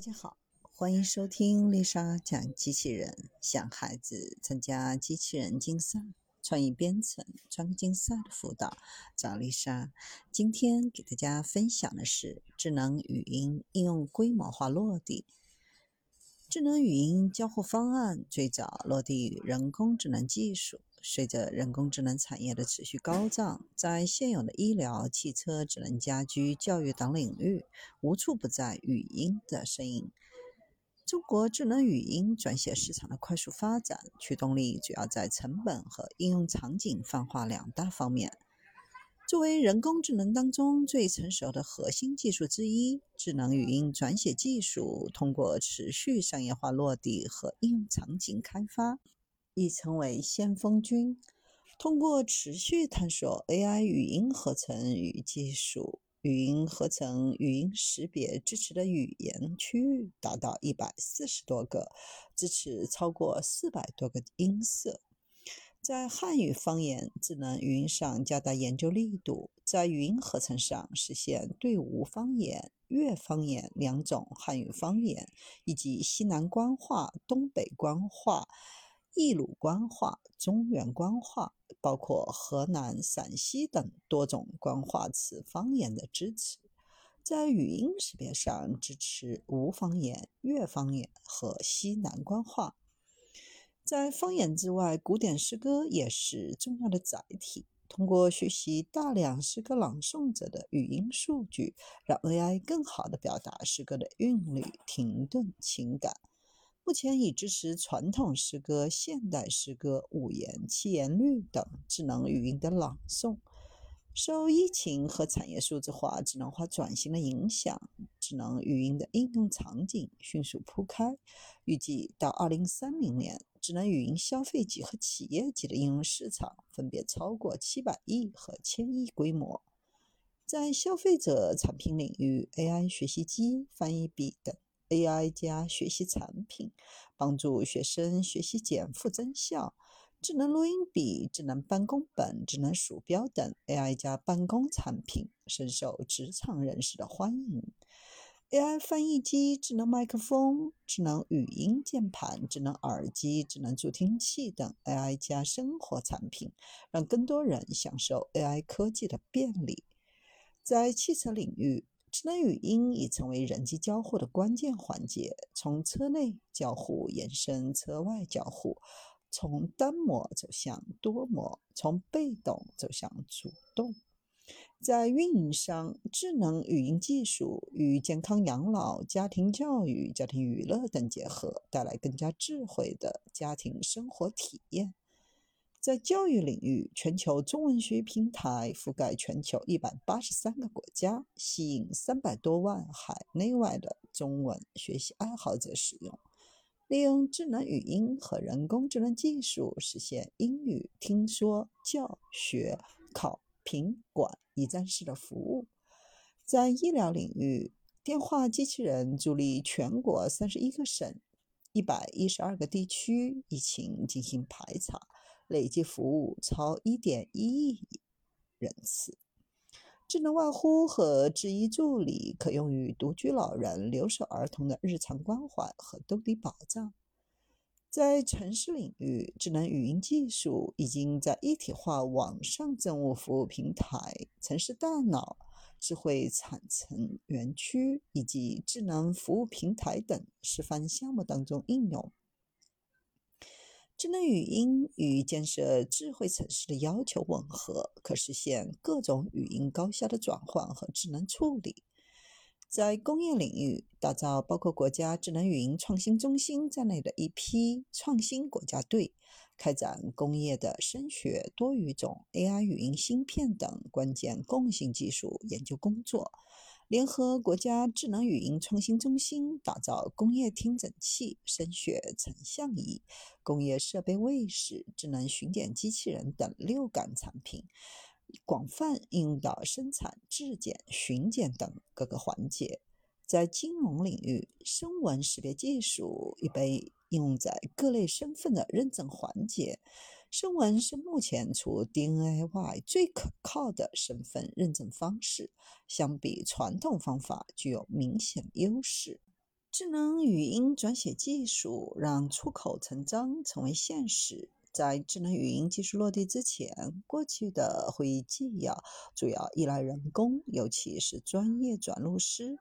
大家好，欢迎收听丽莎讲机器人。想孩子参加机器人竞赛、创意编程、创客竞赛的辅导，找丽莎。今天给大家分享的是智能语音应用规模化落地。智能语音交互方案最早落地于人工智能技术。随着人工智能产业的持续高涨，在现有的医疗、汽车、智能家居、教育等领域，无处不在语音的身影。中国智能语音转写市场的快速发展，驱动力主要在成本和应用场景泛化两大方面。作为人工智能当中最成熟的核心技术之一，智能语音转写技术通过持续商业化落地和应用场景开发。已成为先锋军。通过持续探索 AI 语音合成与技术，语音合成语音识别支持的语言区域达到一百四十多个，支持超过四百多个音色。在汉语方言智能语音上加大研究力度，在语音合成上实现对吴方言、粤方言两种汉语方言，以及西南官话、东北官话。冀鲁官话、中原官话，包括河南、陕西等多种官话词方言的支持，在语音识别上支持吴方言、粤方言和西南官话。在方言之外，古典诗歌也是重要的载体。通过学习大量诗歌朗诵者的语音数据，让 AI 更好地表达诗歌的韵律、停顿、情感。目前已支持传统诗歌、现代诗歌、五言、七言律等智能语音的朗诵。受疫情和产业数字化、智能化转型的影响，智能语音的应用场景迅速铺开。预计到2030年，智能语音消费级和企业级的应用市场分别超过700亿和千亿规模。在消费者产品领域，AI 学习机、翻译笔等。AI 加学习产品帮助学生学习减负增效，智能录音笔、智能办公本、智能鼠标等 AI 加办公产品深受职场人士的欢迎。AI 翻译机、智能麦克风、智能语音键盘、智能耳机、智能助听器等 AI 加生活产品，让更多人享受 AI 科技的便利。在汽车领域，智能语音已成为人机交互的关键环节，从车内交互延伸车外交互，从单模走向多模，从被动走向主动。在运营商，智能语音技术与健康养老、家庭教育、家庭娱乐等结合，带来更加智慧的家庭生活体验。在教育领域，全球中文学平台覆盖全球一百八十三个国家，吸引三百多万海内外的中文学习爱好者使用。利用智能语音和人工智能技术，实现英语听说、教学、考评管一站式的服务。在医疗领域，电话机器人助力全国三十一个省、一百一十二个地区疫情进行排查。累计服务超一点一亿人次。智能外呼和智医助理可用于独居老人、留守儿童的日常关怀和兜底保障。在城市领域，智能语音技术已经在一体化网上政务服务平台、城市大脑、智慧产城园区以及智能服务平台等示范项目当中应用。智能语音与建设智慧城市的要求吻合，可实现各种语音高效的转换和智能处理。在工业领域，打造包括国家智能语音创新中心在内的一批创新国家队，开展工业的声学、多语种、AI 语音芯片等关键共性技术研究工作。联合国家智能语音创新中心，打造工业听诊器、声学成像仪、工业设备卫士、智能巡检机器人等六感产品，广泛应用到生产、质检、巡检等各个环节。在金融领域，声纹识别技术已被应用在各类身份的认证环节。声纹是目前除 DNA 外最可靠的身份认证方式，相比传统方法具有明显优势。智能语音转写技术让出口成章成为现实。在智能语音技术落地之前，过去的会议纪要主要依赖人工，尤其是专业转录师。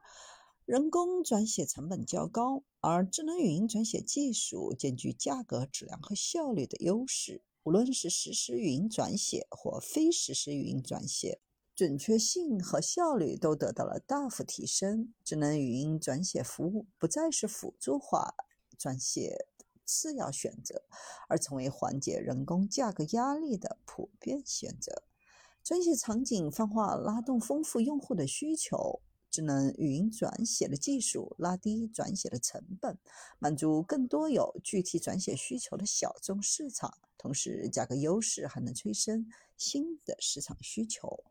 人工转写成本较高，而智能语音转写技术兼具价格、质量和效率的优势。无论是实时语音转写或非实时语音转写。准确性和效率都得到了大幅提升，智能语音转写服务不再是辅助化转写次要选择，而成为缓解人工价格压力的普遍选择。转写场景泛化拉动丰富用户的需求，智能语音转写的技术拉低转写的成本，满足更多有具体转写需求的小众市场，同时价格优势还能催生新的市场需求。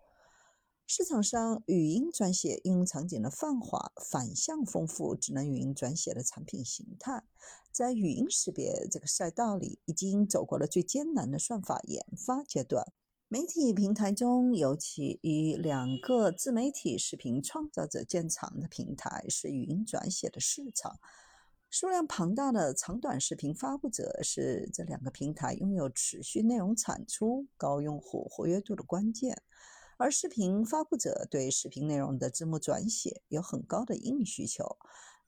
市场上语音转写应用场景的泛化，反向丰富智能语音转写的产品形态。在语音识别这个赛道里，已经走过了最艰难的算法研发阶段。媒体平台中，尤其以两个自媒体视频创造者见长的平台是语音转写的市场。数量庞大的长短视频发布者是这两个平台拥有持续内容产出、高用户活跃度的关键。而视频发布者对视频内容的字幕转写有很高的硬需求，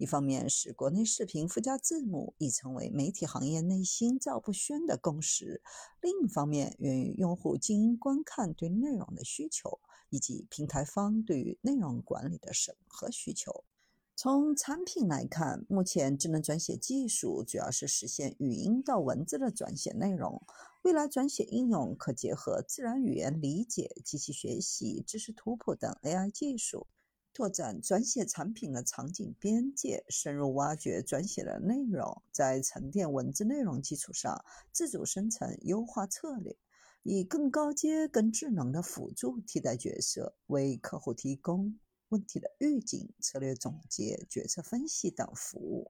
一方面是国内视频附加字幕已成为媒体行业内心照不宣的共识，另一方面源于用户经营观看对内容的需求，以及平台方对于内容管理的审核需求。从产品来看，目前智能转写技术主要是实现语音到文字的转写内容。未来转写应用可结合自然语言理解、机器学习、知识图谱等 AI 技术，拓展转写产品的场景边界，深入挖掘转写的内容，在沉淀文字内容基础上自主生成优化策略，以更高阶、更智能的辅助替代角色，为客户提供。问题的预警、策略总结、决策分析等服务。